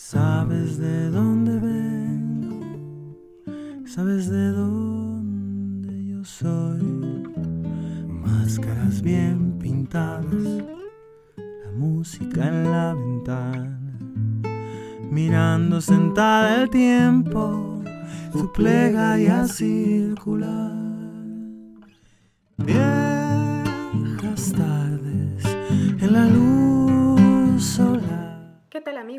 Sabes de dónde vengo, sabes de dónde yo soy. Máscaras bien pintadas, la música en la ventana, mirando sentada el tiempo, su plegaria circular. Viejas tardes en la luz.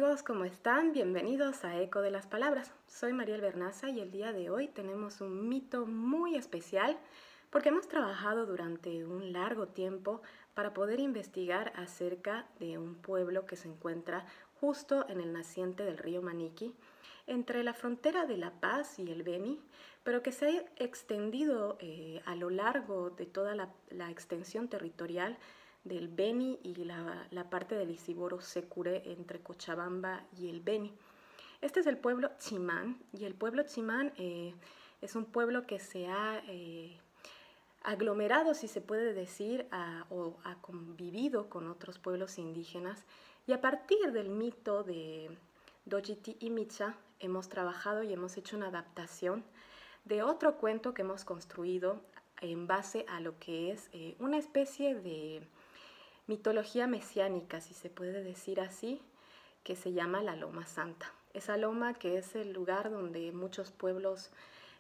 ¿Qué tal amigos? ¿Cómo están? Bienvenidos a Eco de las Palabras. Soy Mariel Bernaza y el día de hoy tenemos un mito muy especial porque hemos trabajado durante un largo tiempo para poder investigar acerca de un pueblo que se encuentra justo en el naciente del río Maniqui, entre la frontera de La Paz y el Beni, pero que se ha extendido eh, a lo largo de toda la, la extensión territorial del Beni y la, la parte del Isiboro Secure entre Cochabamba y el Beni. Este es el pueblo Chimán y el pueblo Chimán eh, es un pueblo que se ha eh, aglomerado, si se puede decir, o ha convivido con otros pueblos indígenas y a partir del mito de Dojiti y Micha hemos trabajado y hemos hecho una adaptación de otro cuento que hemos construido en base a lo que es eh, una especie de mitología mesiánica, si se puede decir así, que se llama la Loma Santa. Esa loma que es el lugar donde muchos pueblos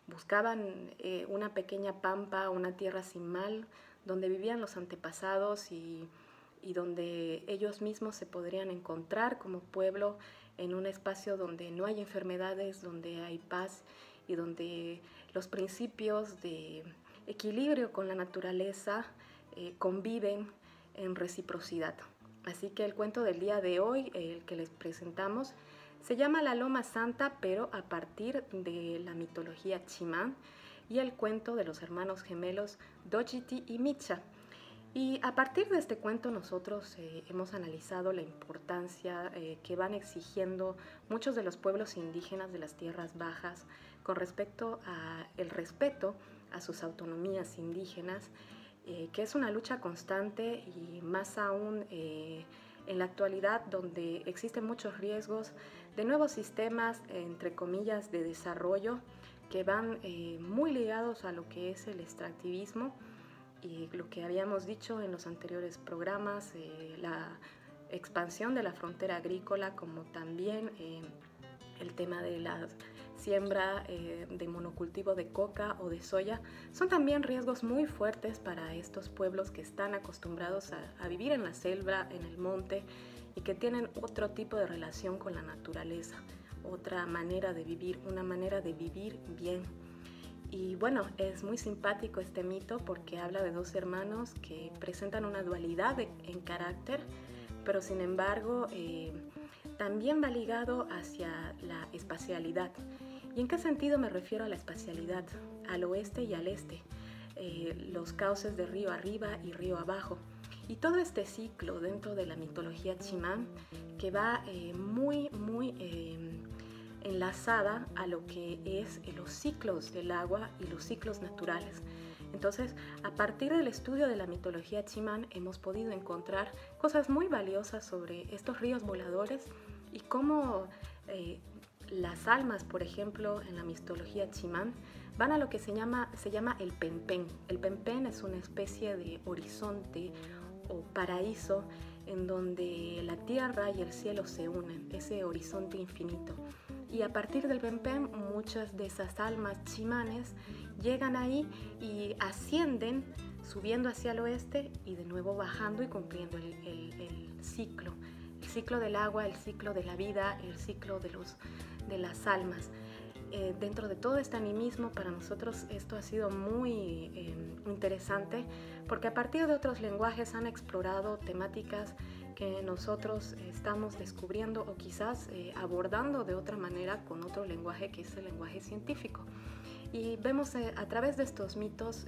buscaban eh, una pequeña pampa, una tierra sin mal, donde vivían los antepasados y, donde ellos mismos se podrían encontrar como pueblo en un espacio donde no hay enfermedades, donde hay paz y donde los principios de equilibrio con la naturaleza eh, conviven en reciprocidad. Así que el cuento del día de hoy, el que les presentamos, se llama La Loma Santa, pero a partir de la mitología chimán y el cuento de los hermanos gemelos Dojiti y Micha. Y a partir de este cuento nosotros eh, hemos analizado la importancia eh, que van exigiendo muchos de los pueblos indígenas de las tierras bajas con respecto a el respeto a sus autonomías indígenas, eh, que es una lucha constante y más aún en la actualidad donde existen muchos riesgos de nuevos sistemas, entre comillas, de desarrollo que van muy ligados a lo que es el extractivismo y lo que habíamos dicho en los anteriores programas, eh, la expansión de la frontera agrícola, como también eh, el tema de la siembra eh, de monocultivo de coca o de soya, son también riesgos muy fuertes para estos pueblos que están acostumbrados a, vivir en la selva, en el monte y que tienen otro tipo de relación con la naturaleza, otra manera de vivir, una manera de vivir bien. Y bueno, es muy simpático este mito porque habla de dos hermanos que presentan una dualidad en carácter, pero sin embargo eh, también va ligado hacia la espacialidad. ¿Y en qué sentido me refiero a la espacialidad? Al oeste y al este, eh, los cauces de río arriba y río abajo. Y todo este ciclo dentro de la mitología chimán que va eh, muy, muy enlazada a lo que es los ciclos del agua y los ciclos naturales. Entonces, a partir del estudio de la mitología chimán hemos podido encontrar cosas muy valiosas sobre estos ríos voladores y cómo eh, las almas, por ejemplo, en la mitología chimán, van a lo que se llama, se llama el penpen. El penpen es una especie de horizonte o paraíso en donde la tierra y el cielo se unen, ese horizonte infinito. Y a partir del Pempem, muchas de esas almas chimanes llegan ahí y ascienden, subiendo hacia el oeste y de nuevo bajando y cumpliendo el, ciclo. El ciclo del agua, el ciclo de la vida, el ciclo de, los, de las almas. Eh, dentro de todo este animismo, para nosotros esto ha sido muy eh, interesante porque a partir de otros lenguajes han explorado temáticas que nosotros estamos descubriendo o quizás eh, abordando de otra manera con otro lenguaje que es el lenguaje científico. Y vemos a través de estos mitos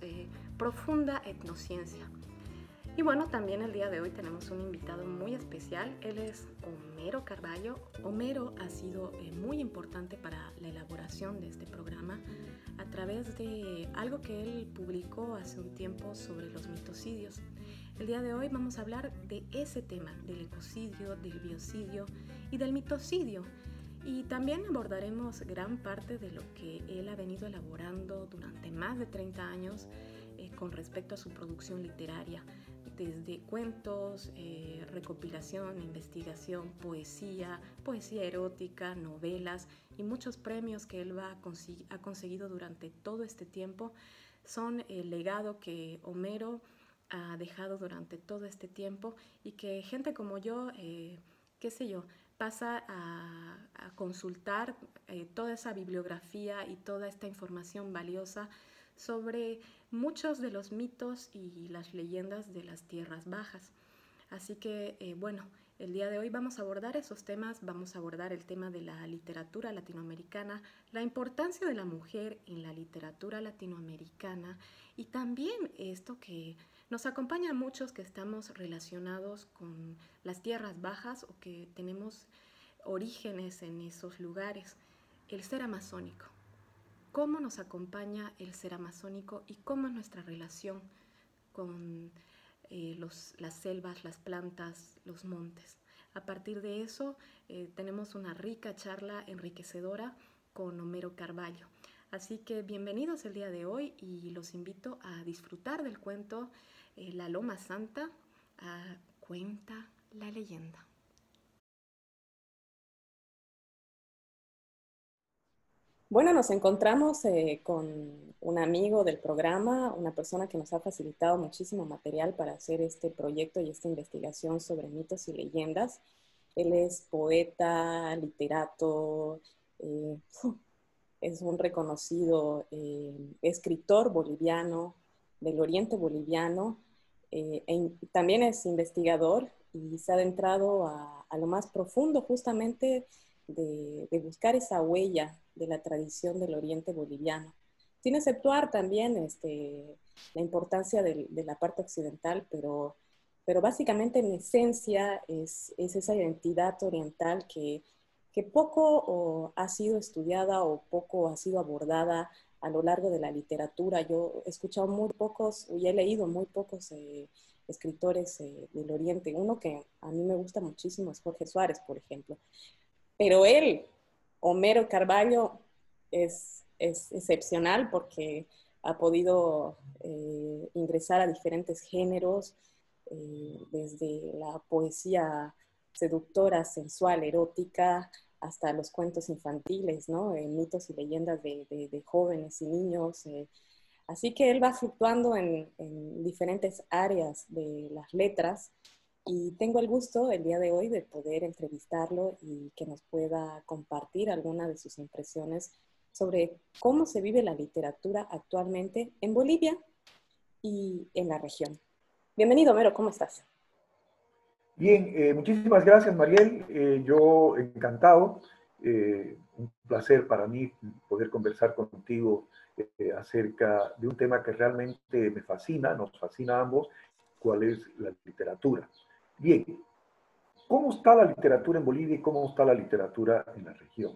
profunda etnociencia. Y bueno, también el día de hoy tenemos un invitado muy especial. Él es Homero Carballo. Homero ha sido muy importante para la elaboración de este programa a través de algo que él publicó hace un tiempo sobre los mitocidios. El día de hoy vamos a hablar de ese tema, del ecocidio, del biocidio y del mitocidio. Y también abordaremos gran parte de lo que él ha venido elaborando durante más de 30 años eh, con respecto a su producción literaria, desde cuentos, eh, recopilación, investigación, poesía, poesía erótica, novelas y muchos premios que él ha conseguido durante todo este tiempo. Son el legado que Homero ha dejado durante todo este tiempo y que gente como yo, eh, qué sé yo, pasa a, consultar eh, toda esa bibliografía y toda esta información valiosa sobre muchos de los mitos y las leyendas de las tierras bajas. Así que, eh, bueno, el día de hoy vamos a abordar esos temas, vamos a abordar el tema de la literatura latinoamericana, la importancia de la mujer en la literatura latinoamericana y también esto que nos acompaña a muchos que estamos relacionados con las tierras bajas o que tenemos orígenes en esos lugares, el ser amazónico. ¿Cómo nos acompaña el ser amazónico y cómo es nuestra relación con eh, las selvas, las plantas, los montes. A partir de eso eh, tenemos una rica charla enriquecedora con Homero Carballo. Así que bienvenidos el día de hoy y los invito a disfrutar del cuento eh, La Loma Santa, cuenta la leyenda. Bueno, nos encontramos eh, con un amigo del programa, una persona que nos ha facilitado muchísimo material para hacer este proyecto y esta investigación sobre mitos y leyendas. Él es poeta, literato, eh, es un reconocido eh, escritor boliviano del oriente boliviano, también es investigador y se ha adentrado a, lo más profundo justamente de buscar esa huella de la tradición del oriente boliviano. Sin exceptuar también este, la importancia de, la parte occidental, pero, pero básicamente en esencia es, esa identidad oriental que, que poco ha sido estudiada o poco ha sido abordada a lo largo de la literatura. Yo he escuchado muy pocos, y he leído muy pocos eh, escritores eh, del Oriente. Uno que a mí me gusta muchísimo es Jorge Suárez, por ejemplo. Pero él Homero Carballo es, excepcional porque ha podido eh, ingresar a diferentes géneros, eh, desde la poesía seductora, sensual, erótica, hasta los cuentos infantiles, ¿no? Eh, mitos y leyendas de, jóvenes y niños. Así que él va fluctuando en, en diferentes áreas de las letras y tengo el gusto el día de hoy de poder entrevistarlo y que nos pueda compartir alguna de sus impresiones sobre cómo se vive la literatura actualmente en Bolivia y en la región. Bienvenido, Mero, ¿cómo estás? Bien, eh, muchísimas gracias, Mariel. Eh, yo encantado. Eh, un placer para mí poder conversar contigo acerca de un tema que realmente me fascina, nos fascina a ambos, cuál es la literatura. Bien, ¿cómo está la literatura en Bolivia y cómo está la literatura en la región?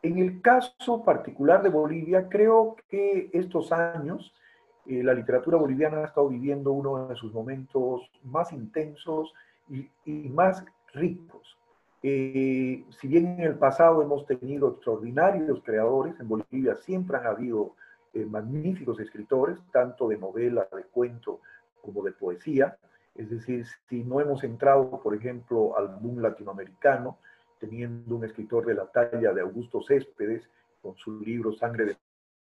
En el caso particular de Bolivia, creo que estos años eh, la literatura boliviana ha estado viviendo uno de sus momentos más intensos y, más ricos. Eh, si bien en el pasado hemos tenido extraordinarios creadores, en Bolivia siempre han habido eh, magníficos escritores, tanto de novela, de cuento como de poesía. Es decir, si no hemos entrado, por ejemplo, al boom latinoamericano, teniendo un escritor de la talla de Augusto Céspedes, con su libro Sangre de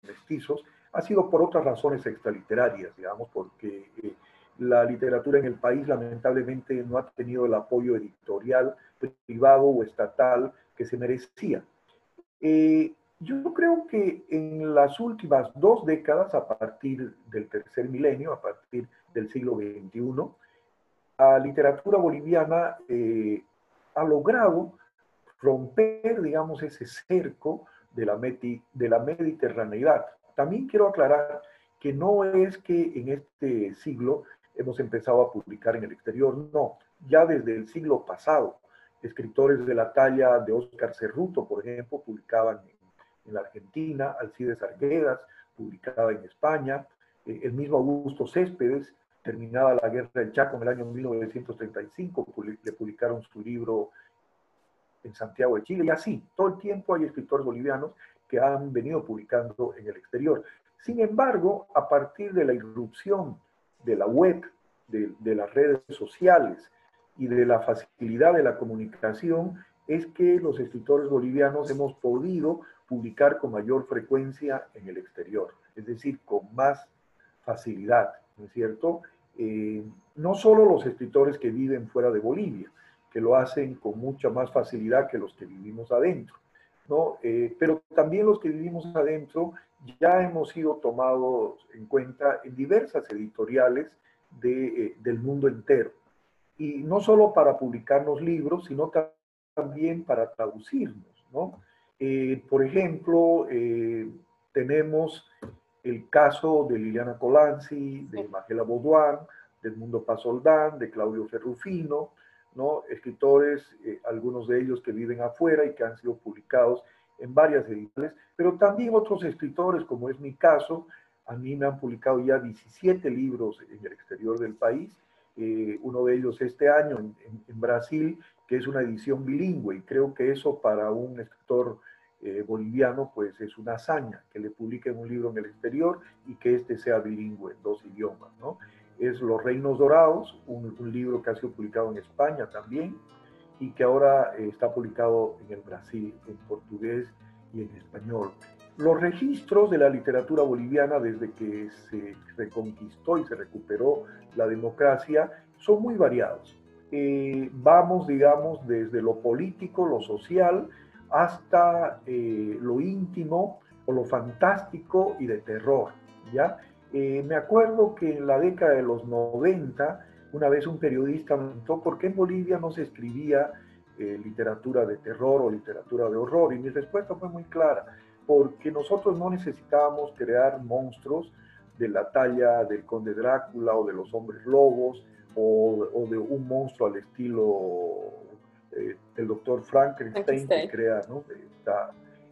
Mestizos, ha sido por otras razones extraliterarias, digamos, porque eh, la literatura en el país lamentablemente no ha tenido el apoyo editorial, privado o estatal que se merecía. Eh, yo creo que en las últimas dos décadas, a partir del tercer milenio, a partir del siglo XXI, la literatura boliviana eh, ha logrado romper, digamos, ese cerco de la, la mediterraneidad. También quiero aclarar que no es que en este siglo hemos empezado a publicar en el exterior, no, ya desde el siglo pasado, escritores de la talla de Óscar Cerruto, por ejemplo, publicaban en, la Argentina, Alcides Arguedas publicaba en España, eh, el mismo Augusto Céspedes terminada la guerra del Chaco en el año 1935, le publicaron su libro en Santiago de Chile, y así, todo el tiempo hay escritores bolivianos que han venido publicando en el exterior. Sin embargo, a partir de la irrupción de la web, de, de las redes sociales y de la facilidad de la comunicación, es que los escritores bolivianos hemos podido publicar con mayor frecuencia en el exterior, es decir, con más facilidad, ¿no es cierto? Eh, no solo los escritores que viven fuera de Bolivia, que lo hacen con mucha más facilidad que los que vivimos adentro, ¿no? Eh, pero también los que vivimos adentro ya hemos sido tomados en cuenta en diversas editoriales de, eh, del mundo entero. Y no solo para publicarnos libros, sino también para traducirnos, ¿no? por ejemplo, tenemos el caso de Liliana Colanzi, de Magela Baudouin, del Mundo Pasoldán, de Claudio Ferrufino, ¿no? escritores, eh, algunos de ellos que viven afuera y que han sido publicados en varias editoriales, pero también otros escritores, como es mi caso, a mí me han publicado ya 17 libros en el exterior del país, eh, uno de ellos este año en, en, Brasil, que es una edición bilingüe, y creo que eso para un escritor eh, boliviano, pues es una hazaña que le publiquen un libro en el exterior y que este sea bilingüe en dos idiomas, ¿no? Es Los Reinos Dorados, un, libro que ha sido publicado en España también y que ahora eh, está publicado en el Brasil, en portugués y en español. Los registros de la literatura boliviana desde que se reconquistó y se recuperó la democracia son muy variados. Eh, vamos, digamos, desde lo político, lo social, hasta eh, lo íntimo o lo fantástico y de terror, ¿ya? Eh, me acuerdo que en la década de los 90, una vez un periodista me preguntó por qué en Bolivia no se escribía eh, literatura de terror o literatura de horror, y mi respuesta fue muy clara, porque nosotros no necesitábamos crear monstruos de la talla del conde Drácula o de los hombres lobos o, o de un monstruo al estilo eh, el doctor Frankenstein que crea esta,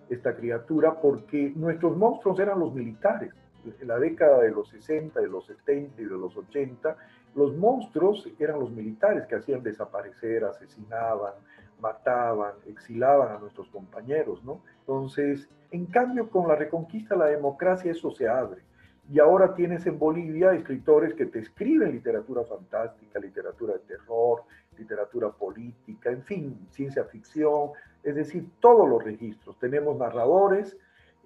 esta criatura, porque nuestros monstruos eran los militares. En la década de los 60, de los 70 y de los 80, los monstruos eran los militares que hacían desaparecer, asesinaban, mataban, exilaban a nuestros compañeros, ¿no? Entonces, en cambio, con la reconquista de la democracia eso se abre. Y ahora tienes en Bolivia escritores que te escriben literatura fantástica, literatura de terror, literatura política, en fin, ciencia ficción, es decir, todos los registros. Tenemos narradores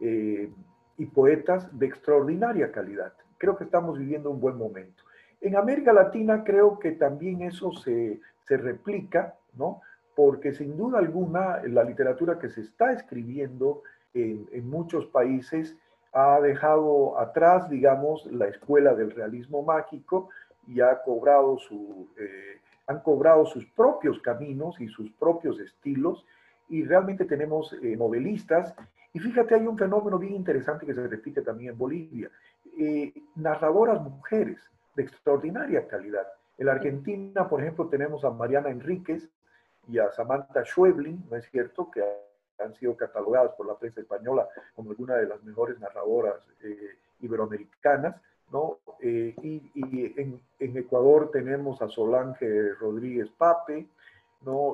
eh, y poetas de extraordinaria calidad. Creo que estamos viviendo un buen momento. En América Latina creo que también eso se, se replica, ¿no? Porque sin duda alguna la literatura que se está escribiendo en, en muchos países ha dejado atrás, digamos, la escuela del realismo mágico y ha cobrado su, eh, han cobrado sus propios caminos y sus propios estilos y realmente tenemos eh, novelistas. Y fíjate, hay un fenómeno bien interesante que se repite también en Bolivia. Eh, narradoras mujeres de extraordinaria calidad. En la Argentina, por ejemplo, tenemos a Mariana Enríquez y a Samantha Schweblin, ¿no es cierto?, que han sido catalogadas por la prensa española como alguna de las mejores narradoras eh, iberoamericanas. ¿No? Eh, y, en, Ecuador tenemos a Solange Rodríguez Pape.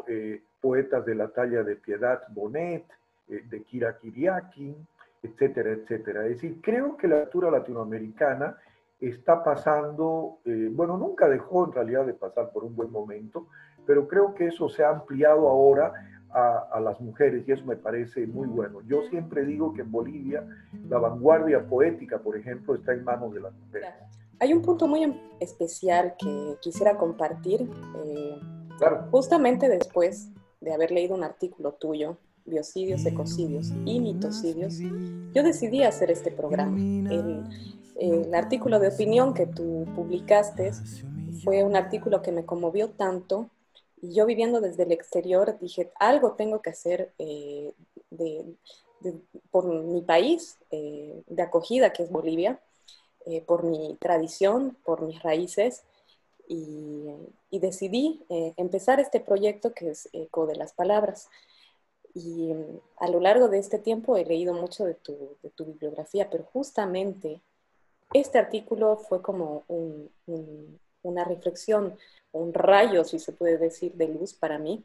Eh, poetas de la talla de Piedad Bonet, eh, de Kira Kiriakin, etcétera, etcétera. Es decir, creo que la literatura latinoamericana está pasando, bueno, nunca dejó en realidad de pasar por un buen momento, pero creo que eso se ha ampliado ahora a, las mujeres y eso me parece muy bueno. Yo siempre digo que en Bolivia la vanguardia poética, por ejemplo, está en manos de las mujeres. Hay un punto muy especial que quisiera compartir. Eh, justamente después de haber leído un artículo tuyo, Biocidios, Ecocidios y Mitocidios, yo decidí hacer este programa. El, el artículo de opinión que tú publicaste fue un artículo que me conmovió tanto y yo viviendo desde el exterior dije, algo tengo que hacer eh, por mi país eh, de acogida, que es Bolivia, eh, por mi tradición, por mis raíces. Y, decidí empezar este proyecto que es Eco de las Palabras. Y a lo largo de este tiempo he leído mucho de tu, de tu bibliografía, pero justamente este artículo fue como una reflexión un rayo, si se puede decir, de luz para mí,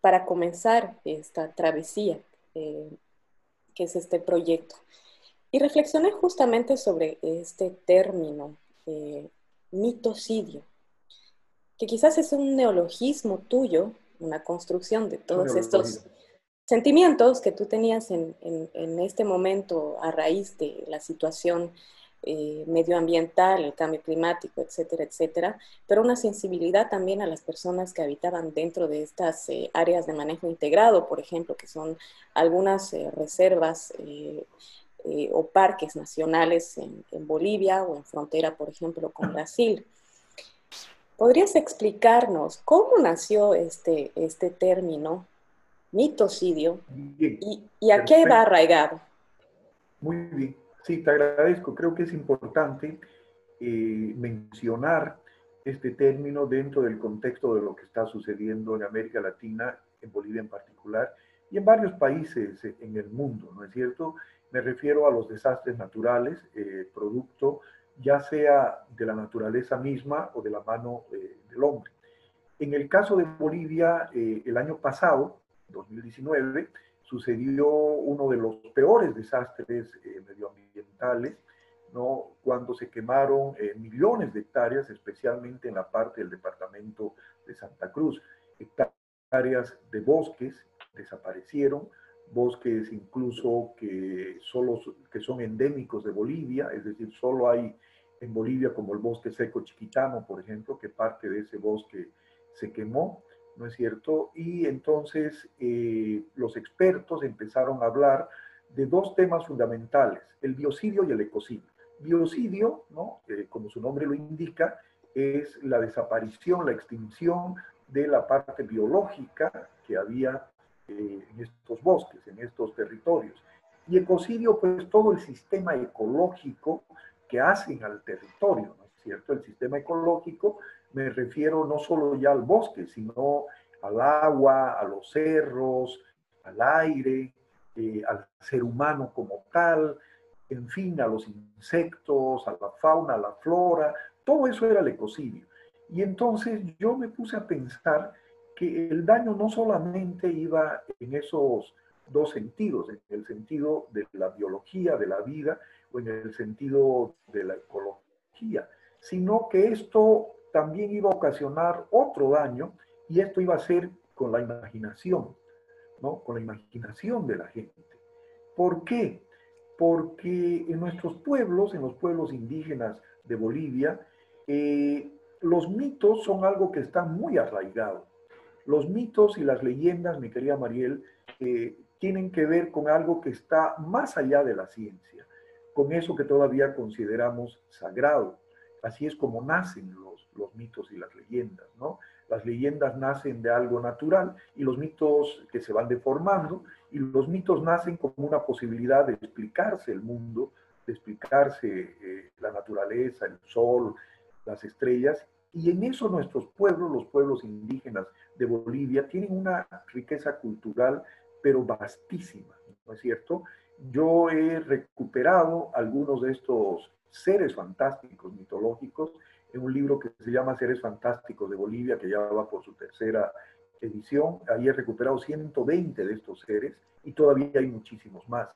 para comenzar esta travesía eh, que es este proyecto. Y reflexioné justamente sobre este término, eh, mitocidio, que quizás es un neologismo tuyo, una construcción de todos estos sentimientos que tú tenías en, este momento a raíz de la situación eh, medioambiental, el cambio climático, etcétera, etcétera, pero una sensibilidad también a las personas que habitaban dentro de estas eh, áreas de manejo integrado, por ejemplo, que son algunas eh, reservas o parques nacionales en, en Bolivia o en frontera, por ejemplo, con Brasil. ¿Podrías explicarnos cómo nació este, este término, mitocidio, y, y, a qué va arraigado? Muy bien, sí, te agradezco. Creo que es importante eh, mencionar este término dentro del contexto de lo que está sucediendo en América Latina, en Bolivia en particular, y en varios países en el mundo, ¿no es cierto? Me refiero a los desastres naturales, eh, producto ya sea de la naturaleza misma o de la mano eh, del hombre. En el caso de Bolivia, eh, el año pasado, 2019, sucedió uno de los peores desastres eh, medioambientales, ¿no? cuando se quemaron millones de hectáreas, especialmente en la parte del departamento de Santa Cruz. Hectáreas de bosques desaparecieron, bosques incluso que son endémicos de Bolivia, es decir, solo hay en Bolivia como el bosque seco chiquitano, por ejemplo, que parte de ese bosque se quemó, ¿no es cierto? Y entonces eh, los expertos empezaron a hablar de dos temas fundamentales, el biocidio y el ecocidio. Biocidio, ¿no? Eh, como su nombre lo indica, es la desaparición, la extinción de la parte biológica que había eh, en estos bosques, en estos territorios. Y ecocidio, pues todo el sistema ecológico que hacen al territorio, ¿no es cierto? El sistema ecológico, me refiero no solo ya al bosque, sino al agua, a los cerros, al aire, eh, al ser humano como tal, en fin, a los insectos, a la fauna, a la flora, todo eso era el ecocidio. Y entonces yo me puse a pensar que el daño no solamente iba en esos dos sentidos, en el sentido de la biología, de la vida, o en el sentido de la ecología, sino que esto también iba a ocasionar otro daño y esto iba a ser con la imaginación, ¿no? Con la imaginación de la gente. ¿Por qué? Porque en nuestros pueblos, en los pueblos indígenas de Bolivia, eh, los mitos son algo que está muy arraigado. Los mitos y las leyendas, mi querida Mariel, eh, tienen que ver con algo que está más allá de la ciencia, con eso que todavía consideramos sagrado. Así es como nacen los, mitos y las leyendas, ¿no? Las leyendas nacen de algo natural y los mitos que se van deformando y los mitos nacen como una posibilidad de explicarse el mundo, de explicarse eh, la naturaleza, el sol, las estrellas. Y en eso nuestros pueblos, los pueblos indígenas de Bolivia, tienen una riqueza cultural pero vastísima, ¿no es cierto? Yo he recuperado algunos de estos seres fantásticos mitológicos en un libro que se llama Seres Fantásticos de Bolivia, que ya va por su tercera edición. Ahí he recuperado 120 de estos seres y todavía hay muchísimos más.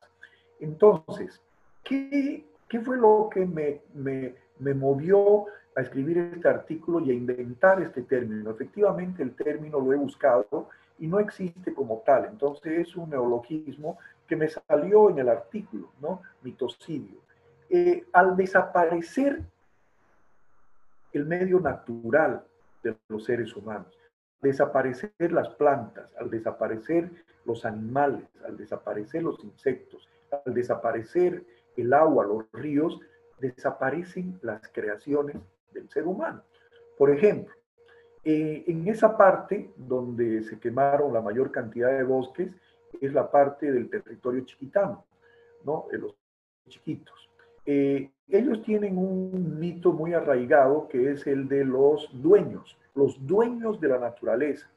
Entonces, ¿qué, qué fue lo que me, me, me movió a escribir este artículo y a inventar este término? Efectivamente, el término lo he buscado y no existe como tal. Entonces es un neologismo que me salió en el artículo, ¿no? Mitocidio. Al desaparecer el medio natural de los seres humanos, desaparecer las plantas, al desaparecer los animales, al desaparecer los insectos, al desaparecer el agua, los ríos, desaparecen las creaciones del ser humano. Por ejemplo, eh, en esa parte donde se quemaron la mayor cantidad de bosques es la parte del territorio chiquitano, ¿no? De los chiquitos. Eh, ellos tienen un mito muy arraigado que es el de los dueños, los dueños de la naturaleza,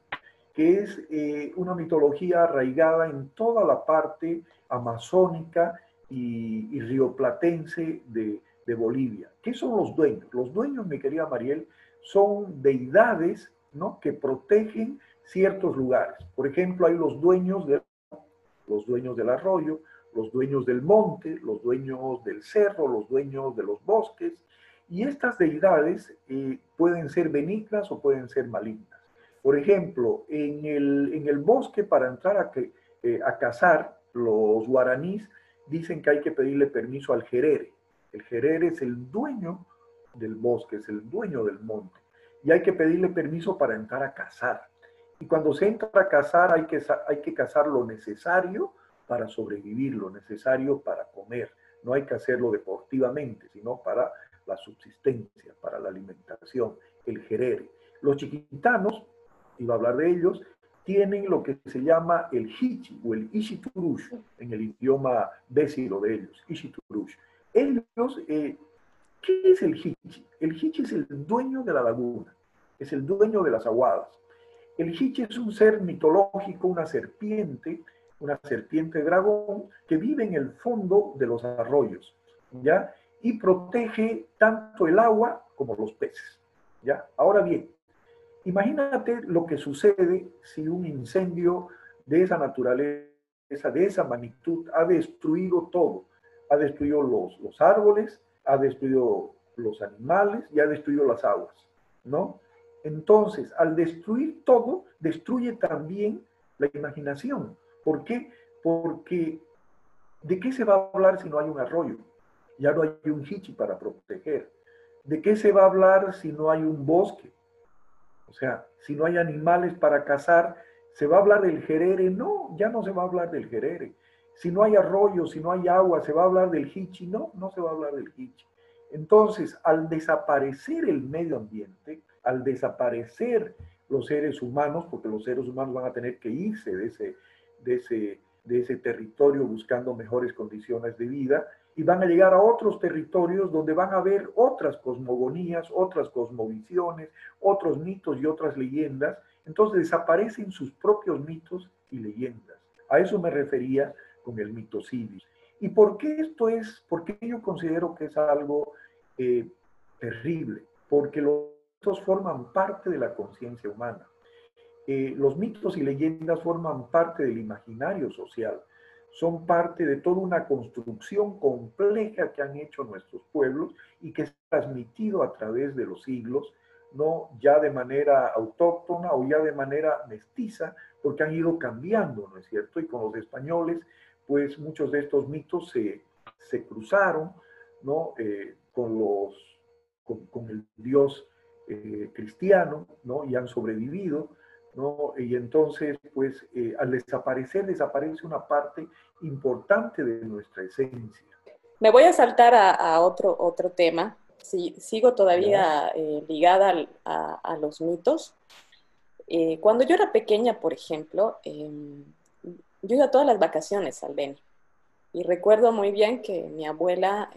que es eh, una mitología arraigada en toda la parte amazónica y, y rioplatense de, Bolivia. ¿Qué son los dueños? Los dueños, mi querida Mariel, son deidades ¿no? que protegen ciertos lugares. Por ejemplo, hay los dueños, de, los dueños del arroyo, los dueños del monte, los dueños del cerro, los dueños de los bosques, y estas deidades eh, pueden ser benignas o pueden ser malignas. Por ejemplo, en el, en el bosque para entrar a, que, eh, a cazar, los guaraníes dicen que hay que pedirle permiso al jerere. El jerere es el dueño del bosque, es el dueño del monte. Y hay que pedirle permiso para entrar a cazar. Y cuando se entra a cazar, hay que, hay que cazar lo necesario para sobrevivir, lo necesario para comer. No hay que hacerlo deportivamente, sino para la subsistencia, para la alimentación, el jerere. Los chiquitanos iba a hablar de ellos, tienen lo que se llama el Hichi o el Ishiturush en el idioma décilo de ellos, Ishiturush. Ellos, eh, ¿qué es el Hichi? El Hichi es el dueño de la laguna, es el dueño de las aguadas. El Hichi es un ser mitológico, una serpiente, una serpiente dragón que vive en el fondo de los arroyos, ¿ya? Y protege tanto el agua como los peces, ¿ya? Ahora bien, Imagínate lo que sucede si un incendio de esa naturaleza, de esa magnitud, ha destruido todo. Ha destruido los, los árboles, ha destruido los animales y ha destruido las aguas, ¿no? Entonces, al destruir todo, destruye también la imaginación. ¿Por qué? Porque ¿de qué se va a hablar si no hay un arroyo? Ya no hay un hichi para proteger. ¿De qué se va a hablar si no hay un bosque? O sea, si no hay animales para cazar, ¿se va a hablar del jerere? No, ya no se va a hablar del jerere. Si no hay arroyo, si no hay agua, ¿se va a hablar del hichi? No, no se va a hablar del hichi. Entonces, al desaparecer el medio ambiente, al desaparecer los seres humanos, porque los seres humanos van a tener que irse de ese, de ese, de ese territorio buscando mejores condiciones de vida, y van a llegar a otros territorios donde van a ver otras cosmogonías, otras cosmovisiones, otros mitos y otras leyendas. Entonces desaparecen sus propios mitos y leyendas. A eso me refería con el mito civis. ¿Y por qué esto es, por qué yo considero que es algo eh, terrible? Porque los mitos forman parte de la conciencia humana. Los mitos y leyendas forman parte del imaginario social son parte de toda una construcción compleja que han hecho nuestros pueblos y que se transmitido a través de los siglos, no ya de manera autóctona o ya de manera mestiza, porque han ido cambiando, ¿no es cierto? Y con los españoles, pues muchos de estos mitos se, se cruzaron, ¿no? Eh, con, los, con, el Dios eh, cristiano, ¿no? Y han sobrevivido. ¿No? Y entonces, pues, eh, al desaparecer, desaparece una parte importante de nuestra esencia. Me voy a saltar a, otro, otro tema. Sí, sigo todavía eh, ligada a, los mitos. Eh, cuando yo era pequeña, por ejemplo, em, yo iba todas las vacaciones al Beni. Y recuerdo muy bien que mi abuela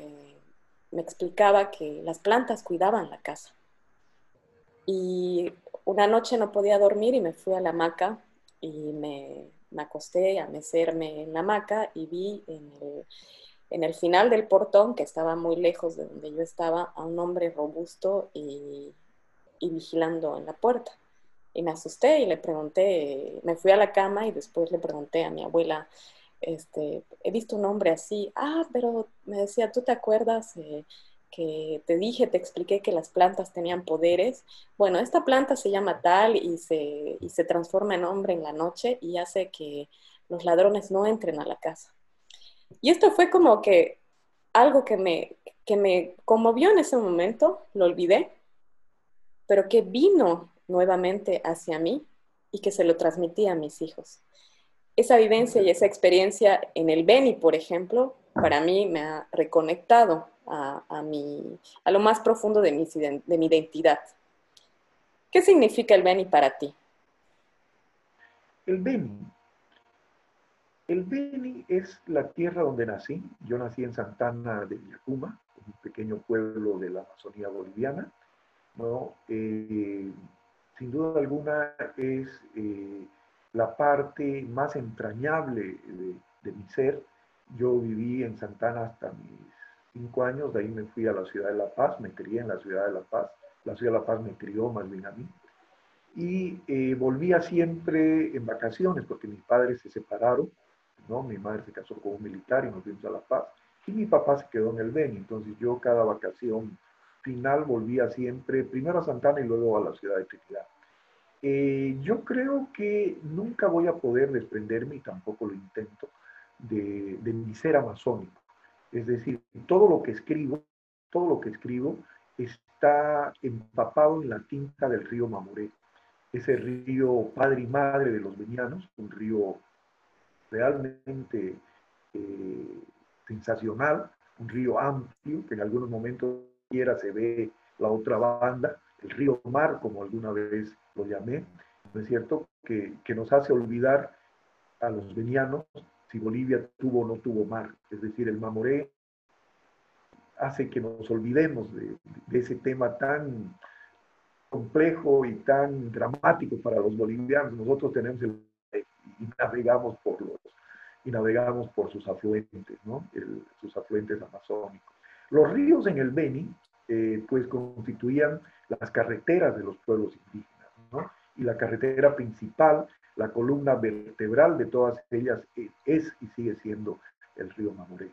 me explicaba que las plantas cuidaban la casa. Y una noche no podía dormir y me fui a la hamaca y me, acosté a mecerme en la hamaca y vi en el, final del portón, que estaba muy lejos de donde yo estaba, a un hombre robusto y, vigilando en la puerta. Y me asusté y le pregunté, me fui a la cama y después le pregunté a mi abuela, este, he visto un hombre así, ah, pero me decía, ¿tú te acuerdas? Eh, que te dije, te expliqué que las plantas tenían poderes. Bueno, esta planta se llama tal y se, y se transforma en hombre en la noche y hace que los ladrones no entren a la casa. Y esto fue como que algo que me, que me conmovió en ese momento, lo olvidé, pero que vino nuevamente hacia mí y que se lo transmití a mis hijos. Esa vivencia y esa experiencia en el Beni, por ejemplo, para mí me ha reconectado a, a, a lo más profundo de mi, de mi identidad. ¿Qué significa el Beni para ti? El Beni. El Beni es la tierra donde nací. Yo nací en Santana de Villacuma, un pequeño pueblo de la Amazonía boliviana. ¿no? Eh, sin duda alguna es eh, la parte más entrañable de, de mi ser. Yo viví en Santana hasta mis cinco años, de ahí me fui a la ciudad de La Paz, me crié en la ciudad de La Paz, la ciudad de La Paz me crió más bien a mí. y eh, volvía siempre en vacaciones porque mis padres se separaron, ¿no? Mi madre se casó con un militar y nos fuimos a La Paz y mi papá se quedó en el Beni, entonces yo cada vacación final volvía siempre, primero a Santana y luego a la ciudad de Trinidad. Eh, yo creo que nunca voy a poder desprenderme, y tampoco lo intento, de, de mi ser amazónico. Es decir, todo lo que escribo, todo lo que escribo está empapado en la tinta del río Mamoré. Ese río padre y madre de los venianos, un río realmente eh, sensacional, un río amplio, que en algunos momentos se ve la otra banda, el río Mar, como alguna vez lo llamé, ¿no es cierto? Que, que nos hace olvidar a los venianos si Bolivia tuvo o no tuvo mar. Es decir, el Mamoré hace que nos olvidemos de, ese tema tan complejo y tan dramático para los bolivianos. Nosotros tenemos el, y navegamos por los y navegamos por sus afluentes, ¿no? sus afluentes amazónicos. Los ríos en el Beni, eh, pues constituían las carreteras de los pueblos indígenas, ¿no? Y la carretera principal, la columna vertebral de todas ellas es y sigue siendo el río Mamoré.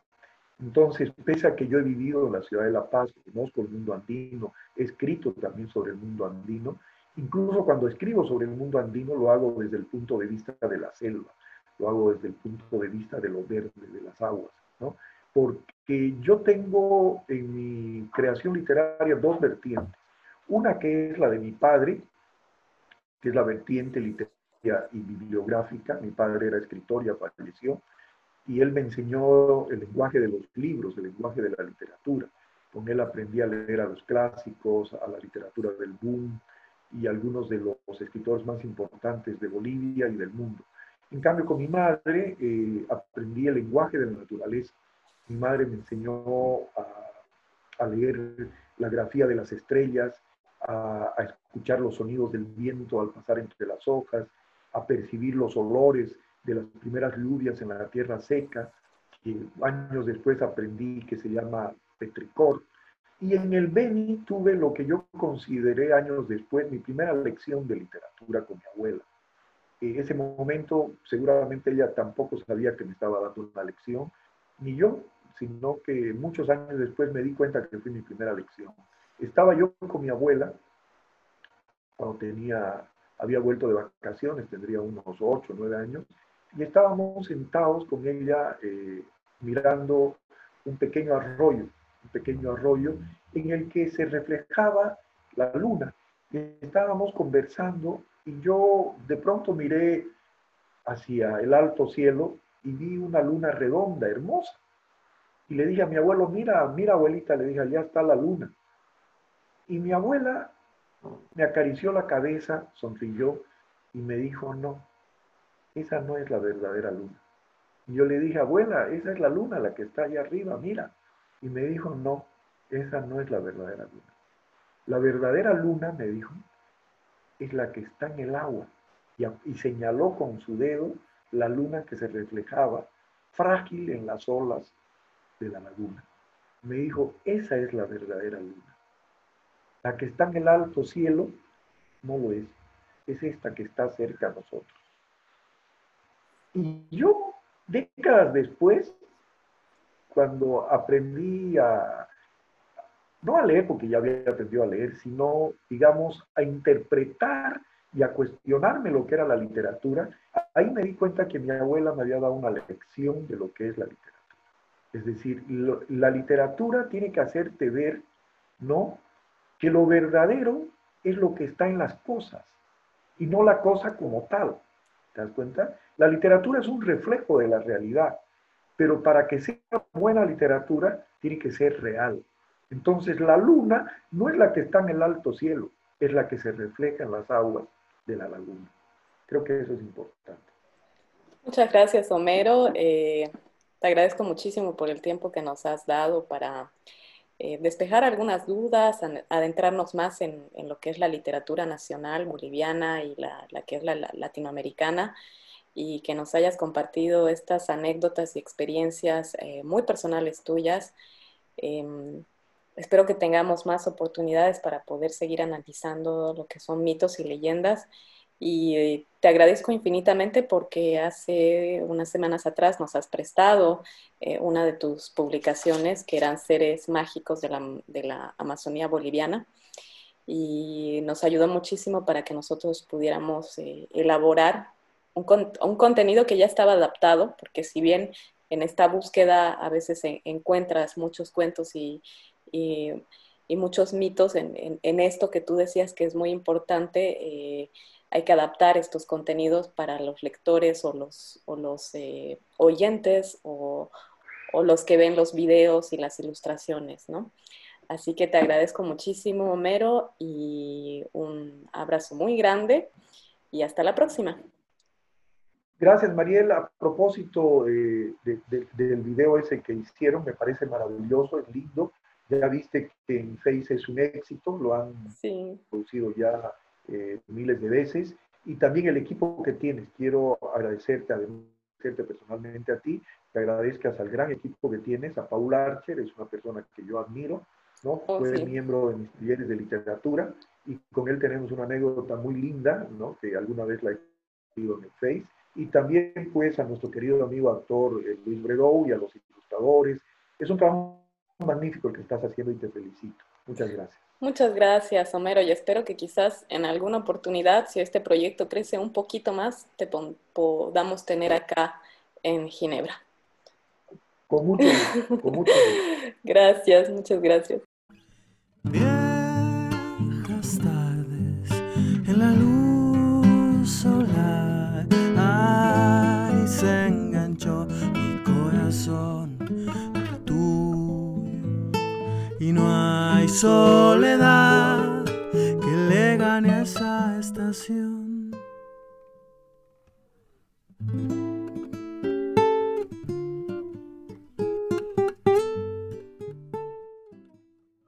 Entonces, pese a que yo he vivido en la ciudad de La Paz, conozco el mundo andino, he escrito también sobre el mundo andino, incluso cuando escribo sobre el mundo andino lo hago desde el punto de vista de la selva, lo hago desde el punto de vista de lo verde, de las aguas, ¿no? Porque yo tengo en mi creación literaria dos vertientes. Una que es la de mi padre, que es la vertiente literaria y bibliográfica. Mi padre era escritor y falleció y él me enseñó el lenguaje de los libros, el lenguaje de la literatura. Con él aprendí a leer a los clásicos, a la literatura del boom y algunos de los escritores más importantes de Bolivia y del mundo. En cambio, con mi madre eh, aprendí el lenguaje de la naturaleza. Mi madre me enseñó a, leer la grafía de las estrellas, a, a escuchar los sonidos del viento al pasar entre las hojas, a percibir los olores de las primeras lluvias en la tierra seca, que años después aprendí que se llama petricor. Y en el Beni tuve lo que yo consideré años después mi primera lección de literatura con mi abuela. En ese momento seguramente ella tampoco sabía que me estaba dando una lección, ni yo, sino que muchos años después me di cuenta que fue mi primera lección. Estaba yo con mi abuela cuando tenía, había vuelto de vacaciones, tendría unos ocho o 9 años, y estábamos sentados con ella eh, mirando un pequeño arroyo, un pequeño arroyo en el que se reflejaba la luna. Y estábamos conversando y yo de pronto miré hacia el alto cielo y vi una luna redonda, hermosa. Y le dije a mi abuelo, mira, mira abuelita, le dije, allá está la luna. Y mi abuela me acarició la cabeza, sonrió y me dijo, no, esa no es la verdadera luna. Yo le dije, abuela, esa es la luna, la que está allá arriba, mira. Y me dijo, no, esa no es la verdadera luna. La verdadera luna, me dijo, es la que está en el agua. Y, y señaló con su dedo la luna que se reflejaba frágil en las olas de la laguna. Me dijo, esa es la verdadera luna. La que está en el alto cielo no lo es. Es esta que está cerca de nosotros. Y yo, décadas después, cuando aprendí a, no a leer porque ya había aprendido a leer, sino, digamos, a interpretar y a cuestionarme lo que era la literatura, ahí me di cuenta que mi abuela me había dado una lección de lo que es la literatura. Es decir, la literatura tiene que hacerte ver, ¿no? Que lo verdadero es lo que está en las cosas y no la cosa como tal. ¿Te das cuenta? La literatura es un reflejo de la realidad, pero para que sea buena literatura tiene que ser real. Entonces la luna no es la que está en el alto cielo, es la que se refleja en las aguas de la laguna. Creo que eso es importante. Muchas gracias, Homero. Eh, te agradezco muchísimo por el tiempo que nos has dado para eh, despejar algunas dudas, adentrarnos más en, lo que es la literatura nacional boliviana y la, que es la latinoamericana y que nos hayas compartido estas anécdotas y experiencias eh, muy personales tuyas. Em, espero que tengamos más oportunidades para poder seguir analizando lo que son mitos y leyendas. Y te agradezco infinitamente porque hace unas semanas atrás nos has prestado eh, una de tus publicaciones que eran seres mágicos de la, de la Amazonía boliviana y nos ayudó muchísimo para que nosotros pudiéramos eh, elaborar un, un, contenido que ya estaba adaptado, porque si bien en esta búsqueda a veces encuentras muchos cuentos y, y, muchos mitos en, en, esto que tú decías que es muy importante, eh, hay que adaptar estos contenidos para los lectores o los, o los eh, oyentes o, o los que ven los videos y las ilustraciones, ¿no? Así que te agradezco muchísimo, Homero, y un abrazo muy grande y hasta la próxima. Gracias, Mariel. A propósito eh, del video ese que hicieron, me parece maravilloso, es lindo. Ya viste que en Face es un éxito, lo han producido ya eh, miles de veces. Y también el equipo que tienes. Quiero agradecerte, agradecerte personalmente a ti, te agradezcas al gran equipo que tienes, a Paul Archer, es una persona que yo admiro, ¿no? Oh, Fue miembro de mis talleres de literatura y con él tenemos una anécdota muy linda, ¿no? Que alguna vez la he visto en el Face. Y también, pues, a nuestro querido amigo actor eh, Luis Bredou y a los ilustradores. Es un trabajo magnífico el que estás haciendo y te felicito. Muchas gracias. Muchas gracias, Homero, y espero que quizás en alguna oportunidad, si este proyecto crece un poquito más, te podamos tener acá en Ginebra. Con mucho, con mucho. gracias, muchas gracias. Viejas soledad que le gane esa estación.